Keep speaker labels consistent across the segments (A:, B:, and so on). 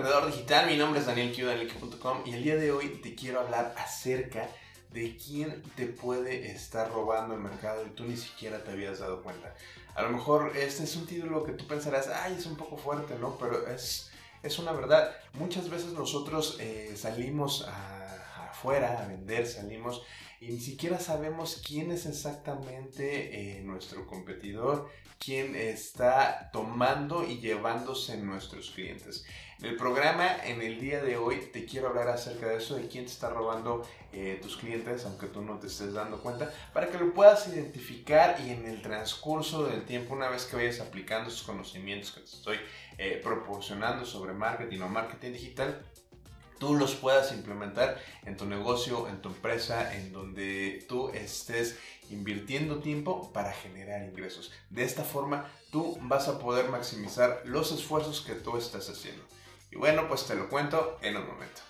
A: emprendedor digital, mi nombre es Daniel Q, danielq.com y el día de hoy te quiero hablar acerca de quién te puede estar robando el mercado y tú ni siquiera te habías dado cuenta. A lo mejor este es un título que tú pensarás, ay, es un poco fuerte, ¿no? Pero es, es una verdad. Muchas veces nosotros eh, salimos afuera a vender, salimos y ni siquiera sabemos quién es exactamente eh, nuestro competidor, quién está tomando y llevándose nuestros clientes. En el programa, en el día de hoy, te quiero hablar acerca de eso, de quién te está robando eh, tus clientes, aunque tú no te estés dando cuenta, para que lo puedas identificar y en el transcurso del tiempo, una vez que vayas aplicando esos conocimientos que te estoy eh, proporcionando sobre marketing o marketing digital, tú los puedas implementar en tu negocio, en tu empresa, en donde tú estés invirtiendo tiempo para generar ingresos. De esta forma, tú vas a poder maximizar los esfuerzos que tú estás haciendo. Y bueno, pues te lo cuento en un momento.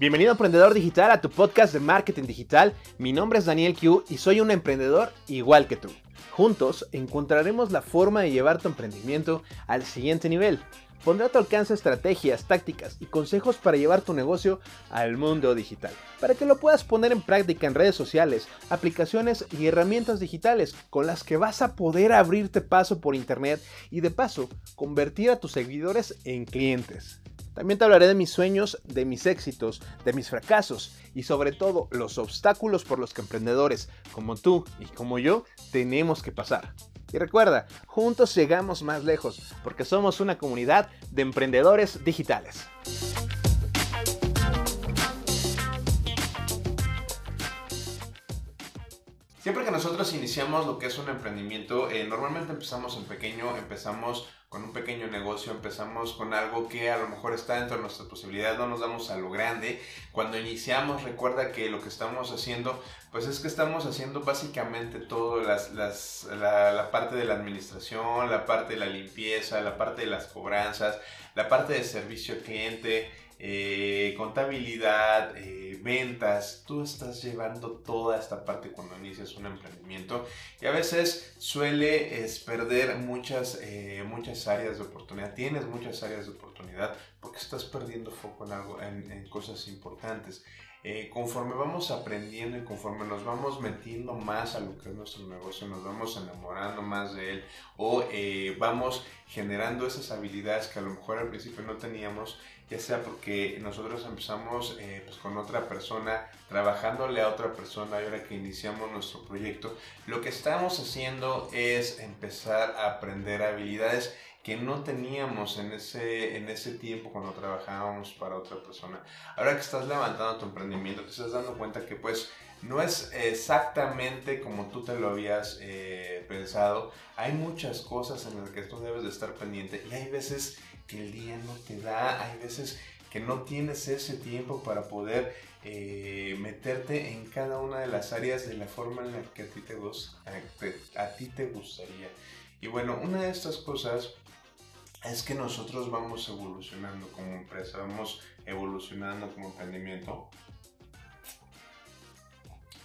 B: Bienvenido Emprendedor Digital a tu podcast de marketing digital. Mi nombre es Daniel Q y soy un emprendedor igual que tú. Juntos encontraremos la forma de llevar tu emprendimiento al siguiente nivel. Pondré a tu alcance estrategias, tácticas y consejos para llevar tu negocio al mundo digital, para que lo puedas poner en práctica en redes sociales, aplicaciones y herramientas digitales con las que vas a poder abrirte paso por internet y de paso convertir a tus seguidores en clientes. También te hablaré de mis sueños, de mis éxitos, de mis fracasos y sobre todo los obstáculos por los que emprendedores como tú y como yo tenemos que pasar. Y recuerda, juntos llegamos más lejos porque somos una comunidad de emprendedores digitales.
A: Siempre que nosotros iniciamos lo que es un emprendimiento, eh, normalmente empezamos en pequeño, empezamos con un pequeño negocio, empezamos con algo que a lo mejor está dentro de nuestras posibilidades, no nos damos a lo grande. Cuando iniciamos, recuerda que lo que estamos haciendo, pues es que estamos haciendo básicamente todo, las, la, la parte de la administración, la parte de la limpieza, la parte de las cobranzas, la parte de servicio al cliente, eh, contabilidad, eh, ventas, tú estás llevando toda esta parte cuando inicias un emprendimiento y a veces suele perder muchas, eh, muchas áreas de oportunidad, tienes muchas áreas de oportunidad porque estás perdiendo foco en, algo, en cosas importantes. Eh, conforme vamos aprendiendo y conforme nos vamos metiendo más a lo que es nuestro negocio, nos vamos enamorando más de él o eh, vamos generando esas habilidades que a lo mejor al principio no teníamos, ya sea porque nosotros empezamos eh, pues con otra persona, trabajándole a otra persona y ahora que iniciamos nuestro proyecto, lo que estamos haciendo es empezar a aprender habilidades que no teníamos en ese, en ese tiempo cuando trabajábamos para otra persona. Ahora que estás levantando tu emprendimiento, te estás dando cuenta que pues no es exactamente como tú te lo habías eh, pensado. Hay muchas cosas en las que tú debes de estar pendiente y hay veces que el día no te da, hay veces que no tienes ese tiempo para poder eh, meterte en cada una de las áreas de la forma en la que a ti te, a ti te gustaría. Y bueno, una de estas cosas es que nosotros vamos evolucionando como empresa, vamos evolucionando como emprendimiento.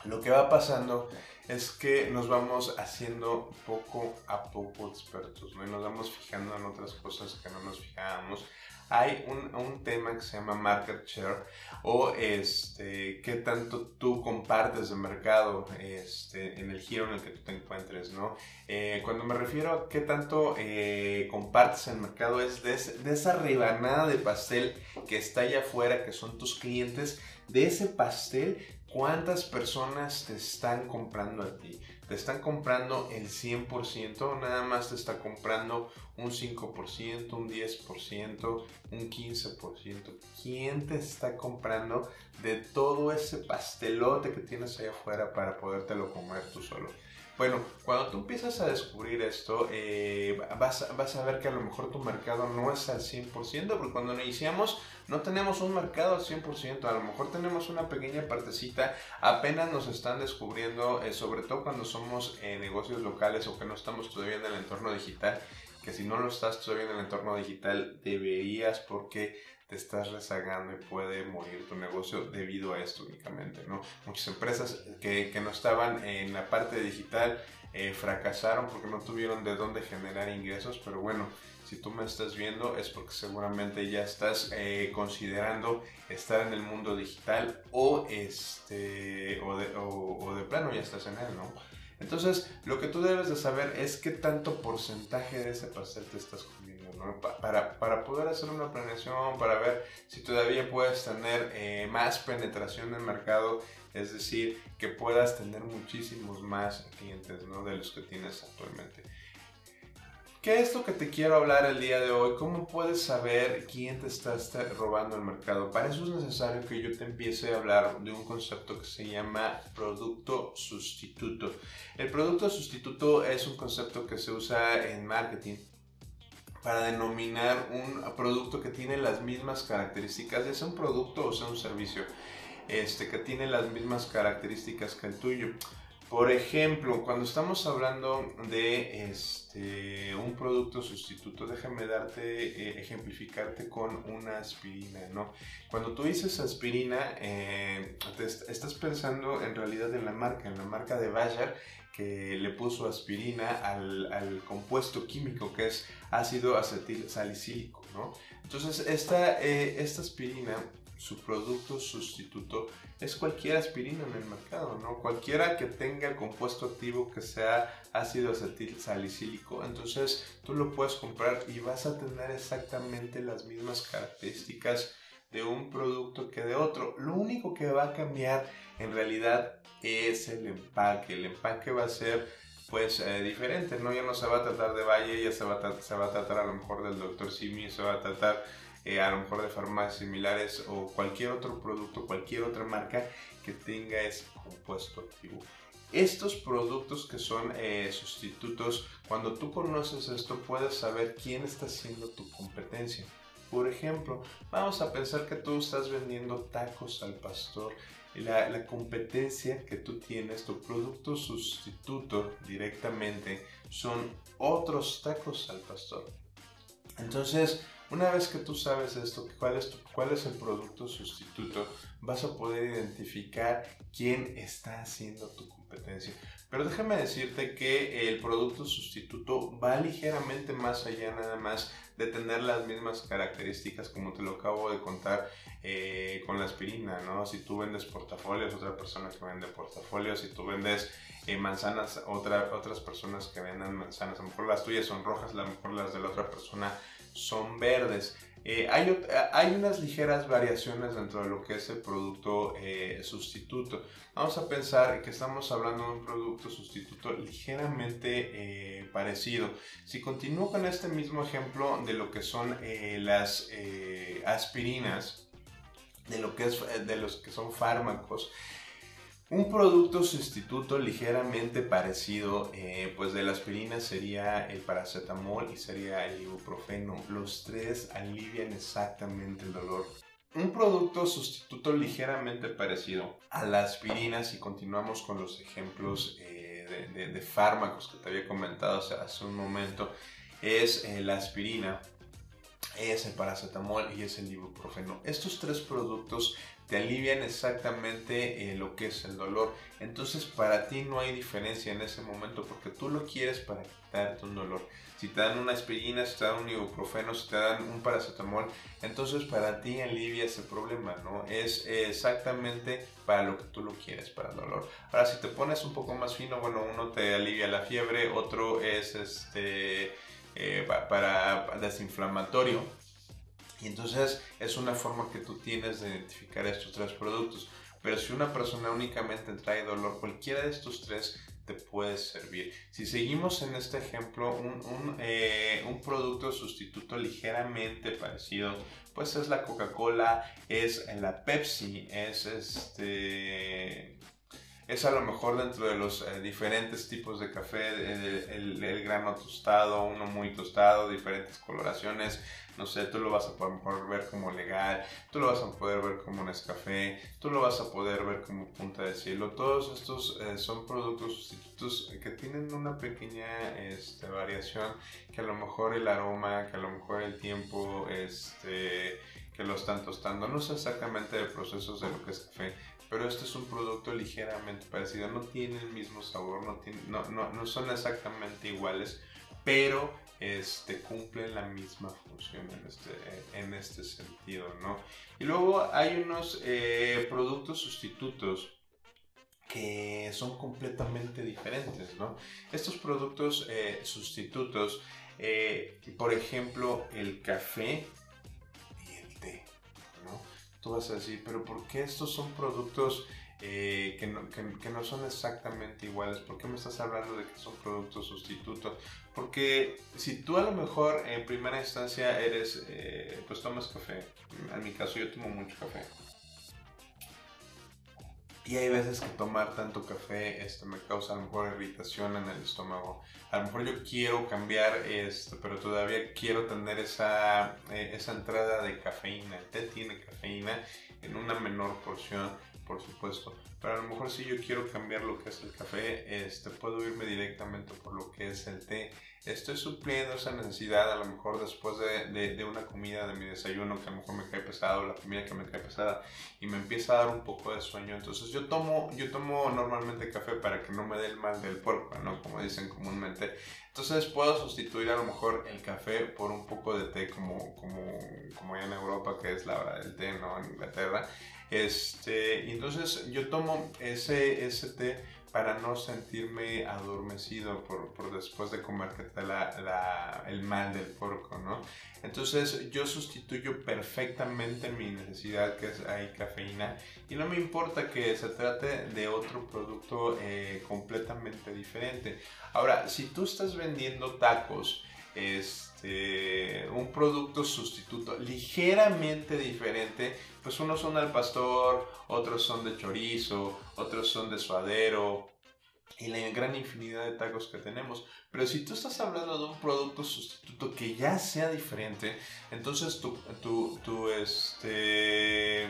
A: Lo que va pasando es que nos vamos haciendo poco a poco expertos, ¿no? Y nos vamos fijando en otras cosas que no nos fijábamos hay un, un, tema que se llama market share o este, qué tanto tú compartes de mercado este, en el giro en el que tú te encuentres, ¿no? Eh, cuando me refiero a qué tanto eh, compartes el mercado es de, de esa rebanada de pastel que está allá afuera, que son tus clientes, de ese pastel, ¿cuántas personas te están comprando a ti? te están comprando el 100%, nada más te está comprando un 5%, un 10%, un 15%. ¿Quién te está comprando de todo ese pastelote que tienes ahí afuera para podértelo comer tú solo? Bueno, cuando tú empiezas a descubrir esto, eh, vas, a ver que a lo mejor tu mercado no es al 100%, porque cuando iniciamos no tenemos un mercado al 100%, a lo mejor tenemos una pequeña partecita, apenas nos están descubriendo, eh, sobre todo cuando somos eh, negocios locales o que no estamos todavía en el entorno digital que si no lo estás todavía en el entorno digital, deberías porque estás rezagando y puede morir tu negocio debido a esto únicamente, ¿no? Muchas empresas que, que no estaban en la parte digital eh, fracasaron porque no tuvieron de dónde generar ingresos, pero bueno, si tú me estás viendo es porque seguramente ya estás eh, considerando estar en el mundo digital o, este, o, de, o, de plano ya estás en él, ¿no? Entonces, lo que tú debes de saber es qué tanto porcentaje de ese pastel te estás comiendo, Para, poder hacer una planeación, para ver si todavía puedes tener eh, más penetración en el mercado, es decir, que puedas tener muchísimos más clientes, ¿no? De los que tienes actualmente. ¿Qué es lo que te quiero hablar el día de hoy? ¿Cómo puedes saber quién te está, robando el mercado? Para eso es necesario que yo te empiece a hablar de un concepto que se llama producto sustituto. El producto sustituto es un concepto que se usa en marketing para denominar un producto que tiene las mismas características, ya sea un producto o sea un servicio, este, que tiene las mismas características que el tuyo. Por ejemplo, cuando estamos hablando de este, un producto sustituto, déjame darte, eh, ejemplificarte con una aspirina, ¿no? Cuando tú dices aspirina, eh, estás pensando en realidad en la marca, en la marca de Bayer, que le puso aspirina al, compuesto químico que es ácido acetil salicílico, ¿no? Entonces, esta, eh, esta aspirina su producto sustituto es cualquier aspirina en el mercado, ¿no? Cualquiera que tenga el compuesto activo que sea ácido acetil salicílico, entonces tú lo puedes comprar y vas a tener exactamente las mismas características de un producto que de otro. Lo único que va a cambiar en realidad es el empaque. El empaque va a ser pues eh, diferente, ¿no? Ya no se va a tratar de Valle, ya se va, a se va a tratar a lo mejor del Dr. Simi, se va a tratar eh, a lo mejor de farmacias similares o cualquier otro producto, cualquier otra marca que tenga ese compuesto activo. Estos productos que son eh, sustitutos, cuando tú conoces esto puedes saber quién está haciendo tu competencia. Por ejemplo, vamos a pensar que tú estás vendiendo tacos al pastor. La, competencia que tú tienes, tu producto sustituto directamente, son otros tacos al pastor. Entonces, una vez que tú sabes esto, cuál es, cuál es el producto sustituto, vas a poder identificar quién está haciendo tu competencia. Pero déjame decirte que el producto sustituto va ligeramente más allá nada más de tener las mismas características como te lo acabo de contar eh, con la aspirina, ¿no? Si tú vendes portafolios, otra persona que vende portafolios, si tú vendes eh, manzanas, otra, otras personas que venden manzanas, a lo mejor las tuyas son rojas, a lo mejor las de la otra persona son verdes. Eh, hay, hay, unas ligeras variaciones dentro de lo que es el producto eh, sustituto. Vamos a pensar que estamos hablando de un producto sustituto ligeramente eh, parecido. Si continúo con este mismo ejemplo de lo que son las aspirinas, de lo que es de los que son fármacos, un producto sustituto ligeramente parecido eh, pues de la aspirina sería el paracetamol y sería el ibuprofeno. Los tres alivian exactamente el dolor. Un producto sustituto ligeramente parecido a la aspirina, si continuamos con los ejemplos eh, de, fármacos que te había comentado hace, un momento, es eh, la aspirina, es el paracetamol y es el ibuprofeno. Estos tres productos te alivian exactamente eh, lo que es el dolor. Entonces para ti no hay diferencia en ese momento porque tú lo quieres para quitarte un dolor. Si te dan una aspirina, si te dan un ibuprofeno, si te dan un paracetamol, entonces para ti alivia ese problema, ¿no? Es exactamente para lo que tú lo quieres, para el dolor. Ahora si te pones un poco más fino, bueno, uno te alivia la fiebre, otro es este eh, para desinflamatorio y entonces es una forma que tú tienes de identificar estos tres productos. Pero si una persona únicamente trae dolor, cualquiera de estos tres te puede servir. Si seguimos en este ejemplo, un, un, eh, un, producto sustituto ligeramente parecido, pues es la Coca-Cola, es la Pepsi, es este... es a lo mejor dentro de los eh, diferentes tipos de café, el, grano tostado, uno muy tostado, diferentes coloraciones, no sé, tú lo vas a poder ver como legal, tú lo vas a poder ver como Nescafé, tú lo vas a poder ver como Punta de Cielo. Todos estos eh, son productos sustitutos que tienen una pequeña este, variación, que a lo mejor el aroma, que a lo mejor el tiempo este, que lo están tostando, no sé exactamente de procesos de lo que es café, pero este es un producto ligeramente parecido, no tiene el mismo sabor, no, tiene, no, no, no son exactamente iguales, pero este, cumplen la misma función en este, en este sentido, ¿no? Y luego hay unos eh, productos sustitutos que son completamente diferentes, ¿no? Estos productos eh, sustitutos, eh, por ejemplo, el café. Tú vas a decir, pero ¿por qué estos son productos eh, que, no, que, no, son exactamente iguales. ¿Por qué me estás hablando de que son productos sustitutos? Porque si tú a lo mejor en primera instancia eres, eh, pues tomas café, en mi caso yo tomo mucho café. Y hay veces que tomar tanto café este, me causa a lo mejor irritación en el estómago. A lo mejor yo quiero cambiar esto, pero todavía quiero tener esa, eh, esa entrada de cafeína. El té tiene cafeína en una menor porción por supuesto. Pero a lo mejor si yo quiero cambiar lo que es el café, este, puedo irme directamente por lo que es el té. Estoy supliendo esa necesidad a lo mejor después de, de, una comida, de mi desayuno que a lo mejor me cae pesado, la comida que me cae pesada y me empieza a dar un poco de sueño. Entonces yo tomo, yo tomo normalmente café para que no me dé el mal del puerco, ¿no? Como dicen comúnmente. Entonces puedo sustituir a lo mejor el café por un poco de té como, como, como en Europa que es la hora del té, ¿no? En Inglaterra. Este, entonces yo tomo ese, ese té para no sentirme adormecido por, por después de comer que te la, el mal del porco, ¿no? Entonces yo sustituyo perfectamente mi necesidad que es hay cafeína y no me importa que se trate de otro producto eh, completamente diferente. Ahora, si tú estás vendiendo tacos, este, un producto sustituto ligeramente diferente, pues unos son al pastor, otros son de chorizo, otros son de suadero, y la gran infinidad de tacos que tenemos. Pero si tú estás hablando de un producto sustituto que ya sea diferente, entonces tu, tu, tu, este,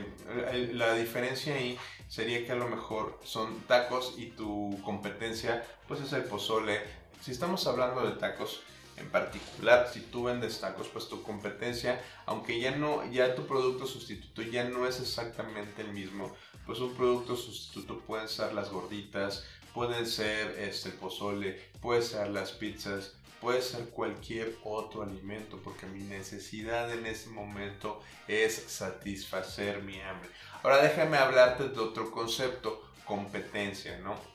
A: la diferencia ahí sería que a lo mejor son tacos y tu competencia pues es el pozole. Si estamos hablando de tacos, en particular, si tú vendes tacos, pues tu competencia, aunque ya no, ya tu producto sustituto ya no es exactamente el mismo, pues un producto sustituto pueden ser las gorditas, pueden ser este pozole, puede ser las pizzas, puede ser cualquier otro alimento, porque mi necesidad en ese momento es satisfacer mi hambre. Ahora déjame hablarte de otro concepto, competencia, ¿no?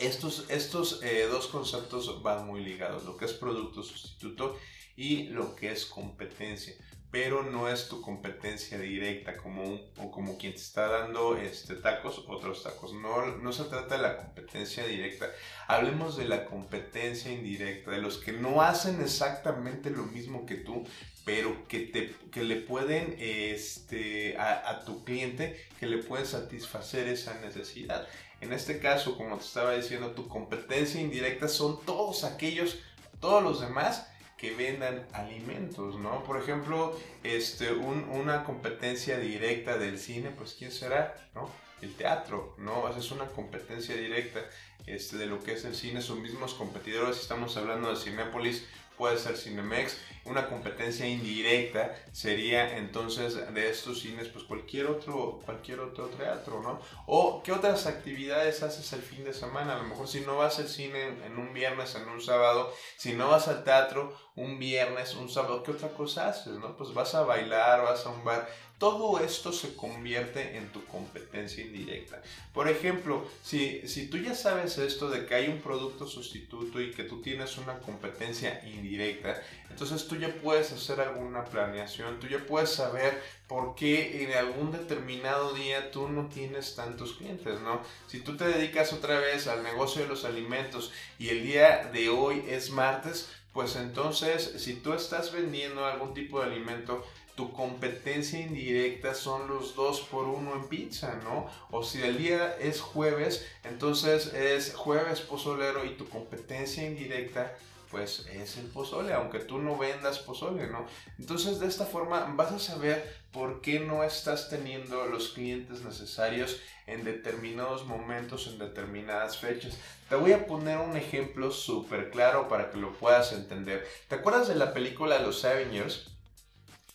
A: Estos, estos eh, dos conceptos van muy ligados, lo que es producto sustituto y lo que es competencia, pero no es tu competencia directa como, como quien te está dando este, tacos, otros tacos. No, no se trata de la competencia directa, hablemos de la competencia indirecta, de los que no hacen exactamente lo mismo que tú, pero que, te, que le pueden este, a, a tu cliente, que le pueden satisfacer esa necesidad. En este caso, como te estaba diciendo, tu competencia indirecta son todos aquellos, todos los demás que vendan alimentos, ¿no? Por ejemplo, este, una competencia directa del cine, pues ¿quién será? ¿No? El teatro, ¿no? es una competencia directa este, de lo que es el cine, son mismos competidores, estamos hablando de Cinépolis, puede ser Cinemex. Una competencia indirecta sería entonces de estos cines, pues cualquier otro, cualquier otro teatro, ¿no? O qué otras actividades haces el fin de semana. A lo mejor si no vas al cine en un viernes, en un sábado, si no vas al teatro un viernes, un sábado, ¿qué otra cosa haces, no? Pues vas a bailar, vas a un bar todo esto se convierte en tu competencia indirecta. Por ejemplo, si, si tú ya sabes esto de que hay un producto sustituto y que tú tienes una competencia indirecta, entonces tú ya puedes hacer alguna planeación, tú ya puedes saber por qué en algún determinado día tú no tienes tantos clientes, ¿no? Si tú te dedicas otra vez al negocio de los alimentos y el día de hoy es martes, pues entonces si tú estás vendiendo algún tipo de alimento, tu competencia indirecta son los dos por uno en pizza, ¿no? O si el día es jueves, entonces es jueves pozolero y tu competencia indirecta pues es el pozole, aunque tú no vendas pozole, ¿no? Entonces de esta forma vas a saber por qué no estás teniendo los clientes necesarios en determinados momentos, en determinadas fechas. Te voy a poner un ejemplo súper claro para que lo puedas entender. ¿Te acuerdas de la película Los Avengers?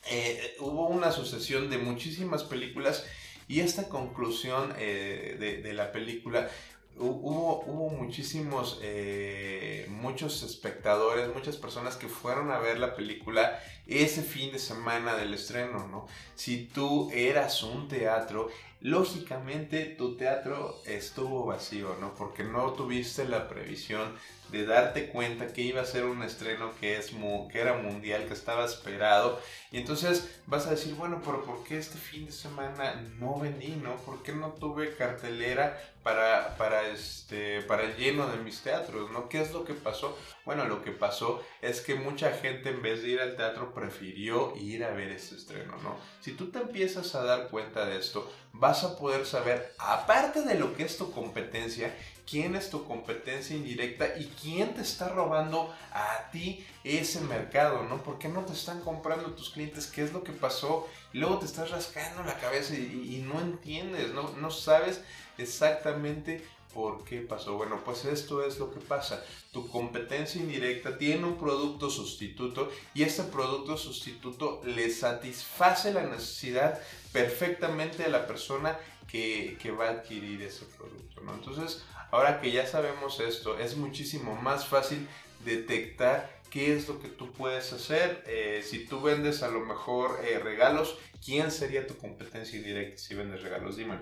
A: Eh, hubo una sucesión de muchísimas películas y esta conclusión eh, de, de la película hubo, hubo muchísimos, eh, muchos espectadores, muchas personas que fueron a ver la película ese fin de semana del estreno, ¿no? Si tú eras un teatro, lógicamente tu teatro estuvo vacío, ¿no? Porque no tuviste la previsión de darte cuenta que iba a ser un estreno que, es que era mundial, que estaba esperado. Y entonces vas a decir, bueno, pero ¿por qué este fin de semana no vendí, no? ¿Por qué no tuve cartelera para, para, este, para el lleno de mis teatros, no? ¿Qué es lo que pasó? Bueno, lo que pasó es que mucha gente en vez de ir al teatro prefirió ir a ver este estreno, ¿no? Si tú te empiezas a dar cuenta de esto, vas a poder saber, aparte de lo que es tu competencia, quién es tu competencia indirecta y quién te está robando a ti ese mercado, ¿no? ¿Por qué no te están comprando tus clientes? ¿Qué es lo que pasó? Y luego te estás rascando la cabeza y, no entiendes, no, no sabes exactamente ¿Por qué pasó? Bueno, pues esto es lo que pasa. Tu competencia indirecta tiene un producto sustituto y este producto sustituto le satisface la necesidad perfectamente a la persona que, va a adquirir ese producto. ¿no? Entonces, Ahora que ya sabemos esto, es muchísimo más fácil detectar qué es lo que tú puedes hacer. Eh, si tú vendes a lo mejor eh, regalos, ¿quién sería tu competencia indirecta si vendes regalos? Dime.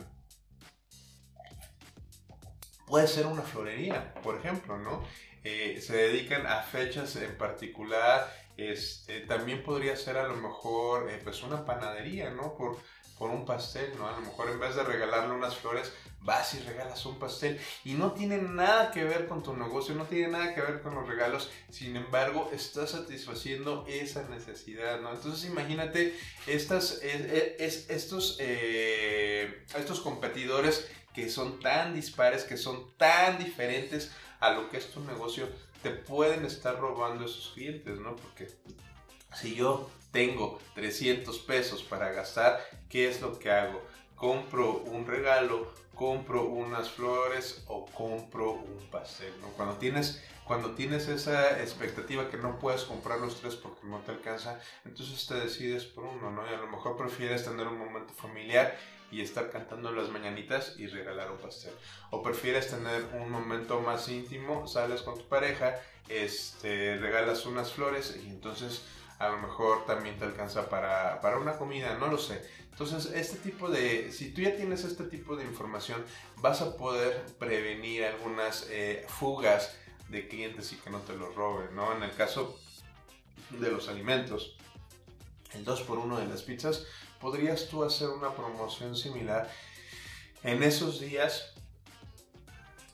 A: Puede ser una florería, por ejemplo, ¿no? Eh, se dedican a fechas en particular. Este, también podría ser a lo mejor pues una panadería, ¿no? Por, por un pastel, ¿no? A lo mejor en vez de regalarle unas flores, vas y regalas un pastel y no tiene nada que ver con tu negocio, no tiene nada que ver con los regalos, sin embargo, estás satisfaciendo esa necesidad, ¿no? Entonces imagínate estos, eh, estos competidores que son tan dispares, que son tan diferentes a lo que es tu negocio, te pueden estar robando esos clientes, ¿no? Porque si yo tengo 300 pesos para gastar, ¿qué es lo que hago? Compro un regalo, compro unas flores o compro un pastel, ¿no? Cuando tienes, cuando tienes esa expectativa que no puedes comprar los tres porque no te alcanza, entonces te decides por uno, ¿no? Y a lo mejor prefieres tener un momento familiar y estar cantando las mañanitas y regalar un pastel. O prefieres tener un momento más íntimo, sales con tu pareja, este, regalas unas flores y entonces a lo mejor también te alcanza para, para, una comida, no lo sé. Entonces, este tipo de, si tú ya tienes este tipo de información, vas a poder prevenir algunas eh, fugas de clientes y que no te los roben, ¿no? En el caso de los alimentos, el 2x1 de las pizzas, podrías tú hacer una promoción similar en esos días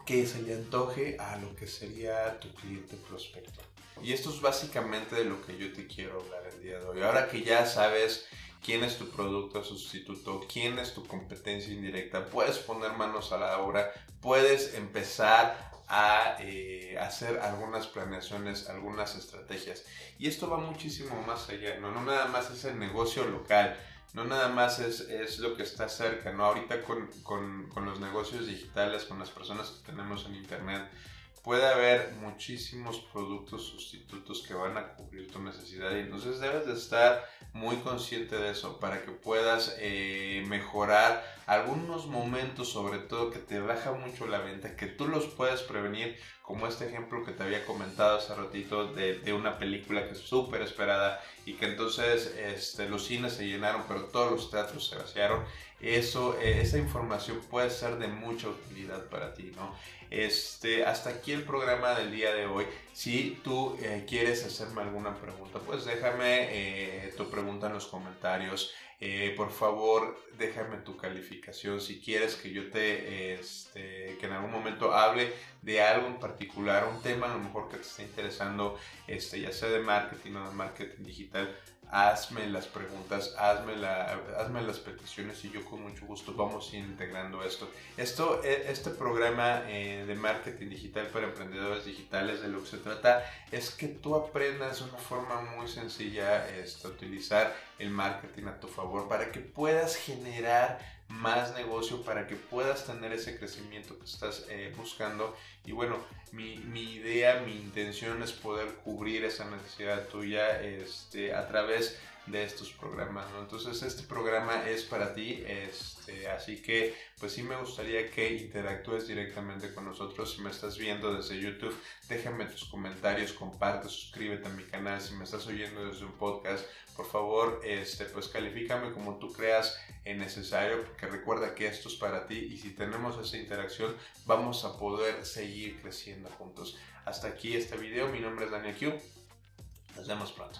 A: que se le antoje a lo que sería tu cliente prospecto. Y esto es básicamente de lo que yo te quiero hablar el día de hoy. Ahora que ya sabes quién es tu producto sustituto, quién es tu competencia indirecta, puedes poner manos a la obra, puedes empezar a eh, hacer algunas planeaciones, algunas estrategias. Y esto va muchísimo más allá, no, no nada más es el negocio local, no nada más es, es lo que está cerca, ¿no? Ahorita con, con, con los negocios digitales, con las personas que tenemos en Internet, puede haber muchísimos productos sustitutos que van a cubrir tu necesidad y entonces debes de estar muy consciente de eso para que puedas eh, mejorar algunos momentos sobre todo que te baja mucho la venta que tú los puedes prevenir como este ejemplo que te había comentado hace ratito de, de una película que es súper esperada y que entonces este, los cines se llenaron pero todos los teatros se vaciaron eso, eh, esa información puede ser de mucha utilidad para ti, ¿no? Este, hasta aquí el programa del día de hoy. Si tú eh, quieres hacerme alguna pregunta, pues déjame eh, tu pregunta en los comentarios. por favor, déjame tu calificación. Si quieres que yo te, este, que en algún momento hable de algo en particular, un tema a lo mejor que te esté interesando, este, ya sea de marketing o de marketing digital, hazme las preguntas, hazme, la, hazme las peticiones y yo con mucho gusto vamos integrando esto. esto e, este programa eh, de marketing digital para emprendedores digitales de lo que se trata es que tú aprendas de una forma muy sencilla este, utilizar el marketing a tu favor para que puedas generar más negocio para que puedas tener ese crecimiento que estás eh, buscando. Y bueno, mi, idea, mi intención es poder cubrir esa necesidad tuya este, a través de estos programas, Entonces este programa es para ti, este, así que pues sí me gustaría que interactúes directamente con nosotros. Si me estás viendo desde YouTube, déjame tus comentarios, comparte, suscríbete a mi canal. Si me estás oyendo desde un podcast, por favor, este, pues califícame como tú creas necesario, porque recuerda que esto es para ti y si tenemos esa interacción, vamos a poder seguir creciendo juntos. Hasta aquí este video, mi nombre es Daniel Q. Nos vemos pronto.